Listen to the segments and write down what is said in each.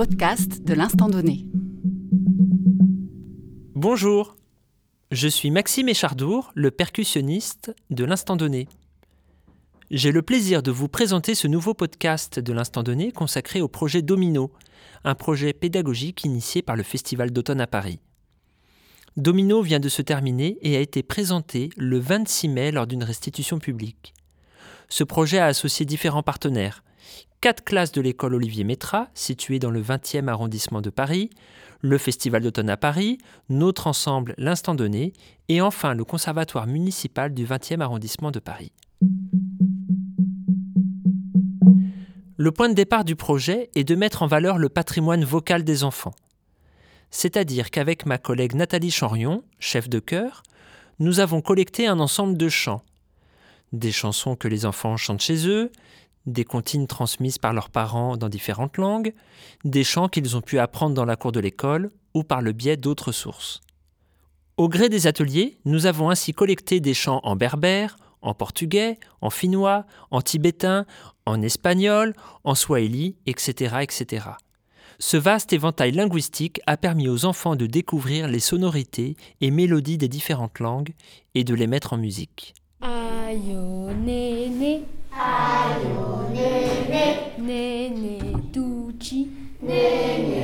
podcast de l'instant donné. Bonjour, je suis Maxime Échardour, le percussionniste de l'instant donné. J'ai le plaisir de vous présenter ce nouveau podcast de l'instant donné consacré au projet Domino, un projet pédagogique initié par le Festival d'automne à Paris. Domino vient de se terminer et a été présenté le 26 mai lors d'une restitution publique. Ce projet a associé différents partenaires. Quatre classes de l'école Olivier Métra, située dans le 20e arrondissement de Paris, le Festival d'automne à Paris, notre ensemble L'Instant Donné, et enfin le Conservatoire municipal du 20e arrondissement de Paris. Le point de départ du projet est de mettre en valeur le patrimoine vocal des enfants. C'est-à-dire qu'avec ma collègue Nathalie Chanrion, chef de chœur, nous avons collecté un ensemble de chants. Des chansons que les enfants chantent chez eux, des comptines transmises par leurs parents dans différentes langues, des chants qu'ils ont pu apprendre dans la cour de l'école ou par le biais d'autres sources. Au gré des ateliers, nous avons ainsi collecté des chants en berbère, en portugais, en finnois, en tibétain, en espagnol, en swahili, etc., etc. Ce vaste éventail linguistique a permis aux enfants de découvrir les sonorités et mélodies des différentes langues et de les mettre en musique. Ayo nene, ayo nene, nene tucci, nene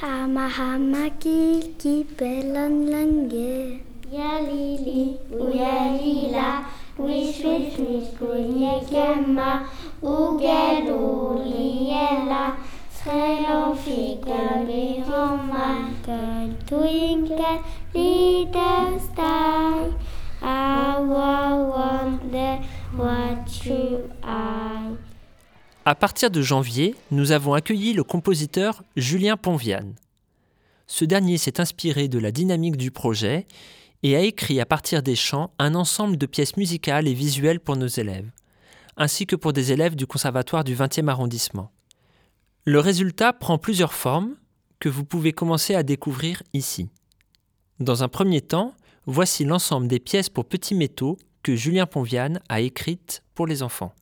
Hama hama kiki pelon lange. Ja lili, uja lila, wish wish wish kunje kemma, ugeluliela, Hello, fika vi homma, Twinkle, little star, I À partir de janvier, nous avons accueilli le compositeur Julien Ponviane. Ce dernier s'est inspiré de la dynamique du projet et a écrit à partir des chants un ensemble de pièces musicales et visuelles pour nos élèves, ainsi que pour des élèves du conservatoire du 20e arrondissement. Le résultat prend plusieurs formes que vous pouvez commencer à découvrir ici. Dans un premier temps, voici l'ensemble des pièces pour petits métaux que Julien Ponviane a écrites pour les enfants.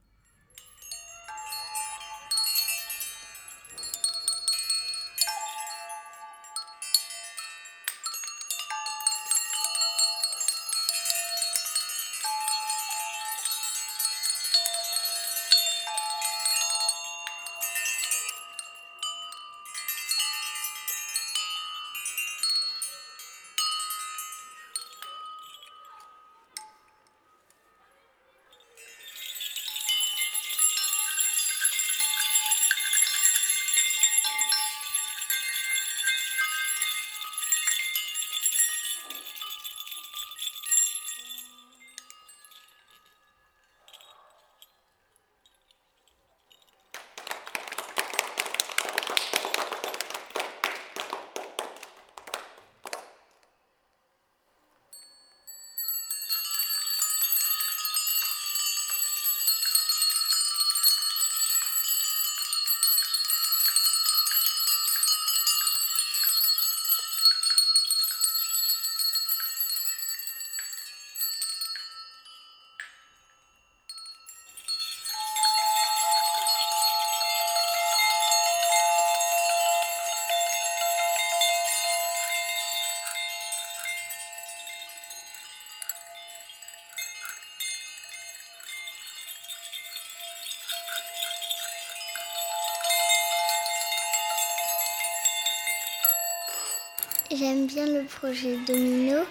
J'aime bien le projet Domino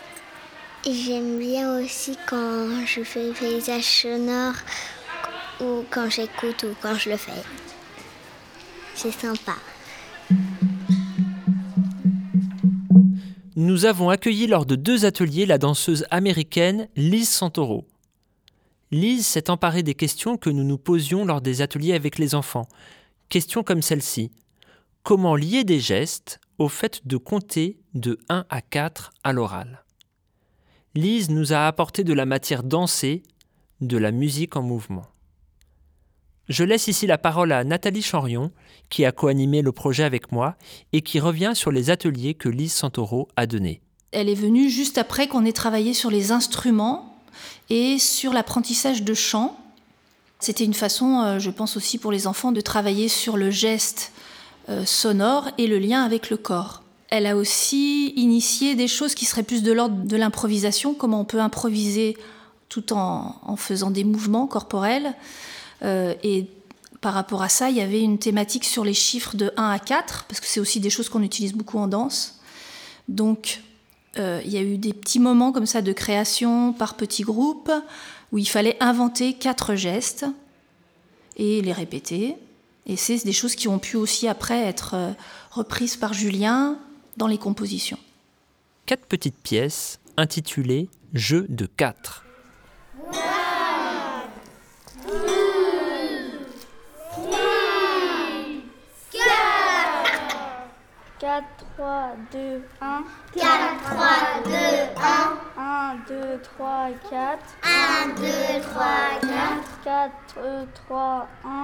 et j'aime bien aussi quand je fais le paysage sonore ou quand j'écoute ou quand je le fais. C'est sympa. Nous avons accueilli lors de deux ateliers la danseuse américaine Liz Santoro. Liz s'est emparée des questions que nous nous posions lors des ateliers avec les enfants. Questions comme celle-ci. Comment lier des gestes au fait de compter de 1 à 4 à l'oral. Lise nous a apporté de la matière dansée, de la musique en mouvement. Je laisse ici la parole à Nathalie Chanrion, qui a coanimé le projet avec moi et qui revient sur les ateliers que Lise Santoro a donnés. Elle est venue juste après qu'on ait travaillé sur les instruments et sur l'apprentissage de chant. C'était une façon, euh, je pense aussi pour les enfants, de travailler sur le geste sonore et le lien avec le corps. Elle a aussi initié des choses qui seraient plus de l'ordre de l'improvisation, comment on peut improviser tout en, faisant des mouvements corporels. Euh, et par rapport à ça, il y avait une thématique sur les chiffres de 1 à 4, parce que c'est aussi des choses qu'on utilise beaucoup en danse. Donc, euh, il y a eu des petits moments comme ça de création par petits groupes, où il fallait inventer quatre gestes et les répéter. Et c'est des choses qui ont pu aussi après être euh, reprises par Julien dans les compositions. Quatre petites pièces intitulées Jeux de quatre. 4, 3, 2, 1. 4, 3, 2, 1. 1, 2, 3, 4. 1, 2, 3, 4. 4, 3, 1. 4,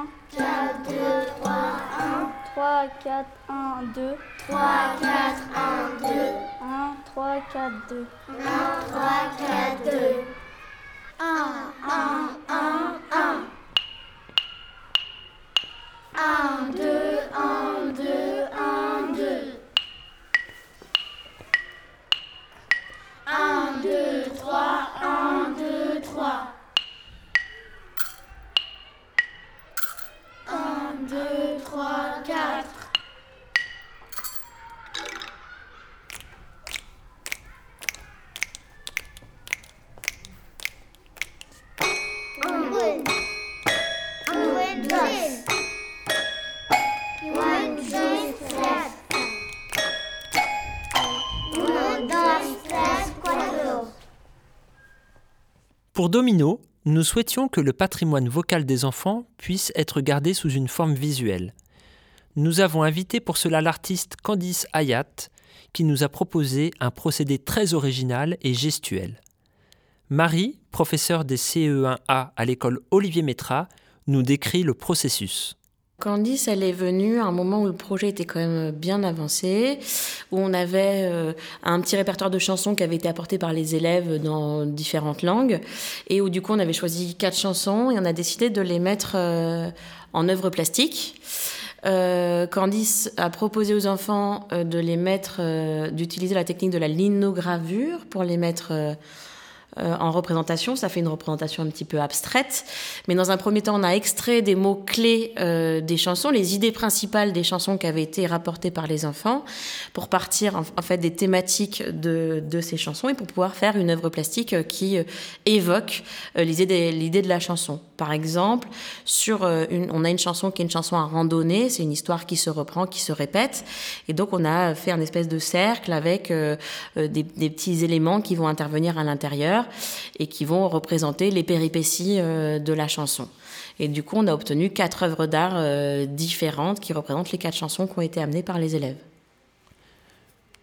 2, 3, 1. 3, 4, 1, 2. 3, 4, 1, 2. 1, 3, 4, 2. 1, 3, 4, 2. 1, 1, 1, 1. 1, Pour Domino, nous souhaitions que le patrimoine vocal des enfants puisse être gardé sous une forme visuelle. Nous avons invité pour cela l'artiste Candice Hayat, qui nous a proposé un procédé très original et gestuel. Marie, professeure des CE1A à l'école Olivier Métra, nous décrit le processus. Candice, elle est venue à un moment où le projet était quand même bien avancé, où on avait euh, un petit répertoire de chansons qui avait été apporté par les élèves dans différentes langues, et où du coup on avait choisi quatre chansons et on a décidé de les mettre euh, en œuvre plastique. Euh, Candice a proposé aux enfants de les mettre, d'utiliser la technique de la linogravure pour les mettre euh, en représentation. Ça fait une représentation un petit peu abstraite. Mais dans un premier temps, on a extrait des mots-clés euh, des chansons, les idées principales des chansons qui avaient été rapportées par les enfants, pour partir en, fait des thématiques de, de ces chansons et pour pouvoir faire une œuvre plastique qui euh, évoque l'idée de la chanson. Par exemple, euh, on a une chanson qui est une chanson à randonnée, c'est une histoire qui se reprend, qui se répète. Et donc, on a fait un espèce de cercle avec euh, euh, des, petits éléments qui vont intervenir à l'intérieur et qui vont représenter les péripéties de la chanson. Et du coup, on a obtenu quatre œuvres d'art différentes qui représentent les quatre chansons qui ont été amenées par les élèves.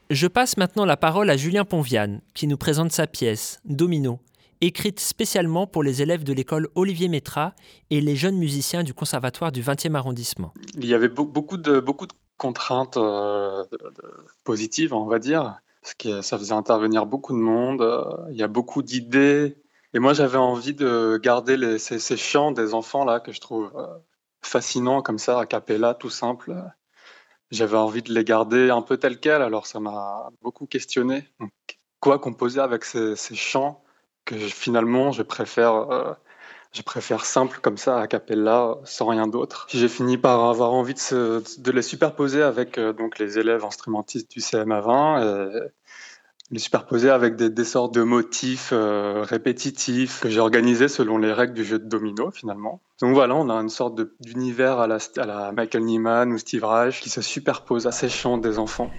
Je passe maintenant la parole à Julien Ponviane, qui nous présente sa pièce, Domino, écrite spécialement pour les élèves de l'école Olivier Métra et les jeunes musiciens du conservatoire du 20e arrondissement. Il y avait beau- beaucoup de, beaucoup de contraintes euh, positives, on va dire, parce que ça faisait intervenir beaucoup de monde, euh, il y a beaucoup d'idées. Et moi, j'avais envie de garder les- ces, chants des enfants là que je trouve euh, fascinants, comme ça, a cappella, tout simple. J'avais envie de les garder un peu tels quels, alors ça m'a beaucoup questionné. Quoi composer avec ces chants? Que finalement je préfère euh, je préfère simple comme ça, a cappella, sans rien d'autre. J'ai fini par avoir envie de, les superposer avec euh, donc les élèves instrumentistes du CMA20, et les superposer avec des, sortes de motifs euh, répétitifs que j'ai organisés selon les règles du jeu de domino finalement. Donc voilà, on a une sorte d'univers à la, à la Michael Nyman ou Steve Reich qui se superpose à ces chants des enfants.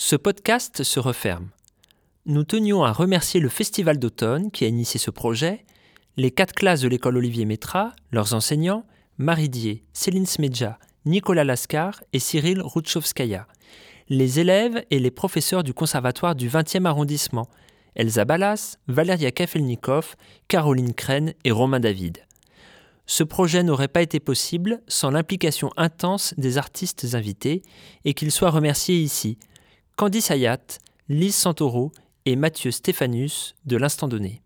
Ce podcast se referme. Nous tenions à remercier le Festival d'automne qui a initié ce projet, les quatre classes de l'école Olivier Métra, leurs enseignants, Marie Dier, Céline Smedja, Nicolas Lascar et Cyril Routchovskaya, les élèves et les professeurs du conservatoire du 20e arrondissement, Elsa Ballas, Valeria Kafelnikov, Caroline Crène et Romain David. Ce projet n'aurait pas été possible sans l'implication intense des artistes invités et qu'ils soient remerciés ici. Candice Hayat, Lise Santoro et Mathieu Stéphanus de l'Instant Donné.